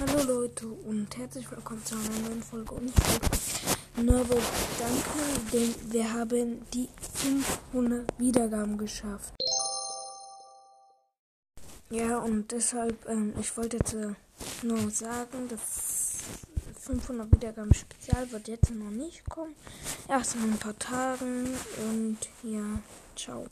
Hallo Leute und herzlich willkommen zu einer neuen Folge und ich würde nur danken, denn wir haben die 500 Wiedergaben geschafft. Ja und deshalb, ähm, ich wollte jetzt äh, nur sagen, dass 500 Wiedergaben Spezial wird jetzt noch nicht kommen. Erst in ein paar Tagen und ja, ciao.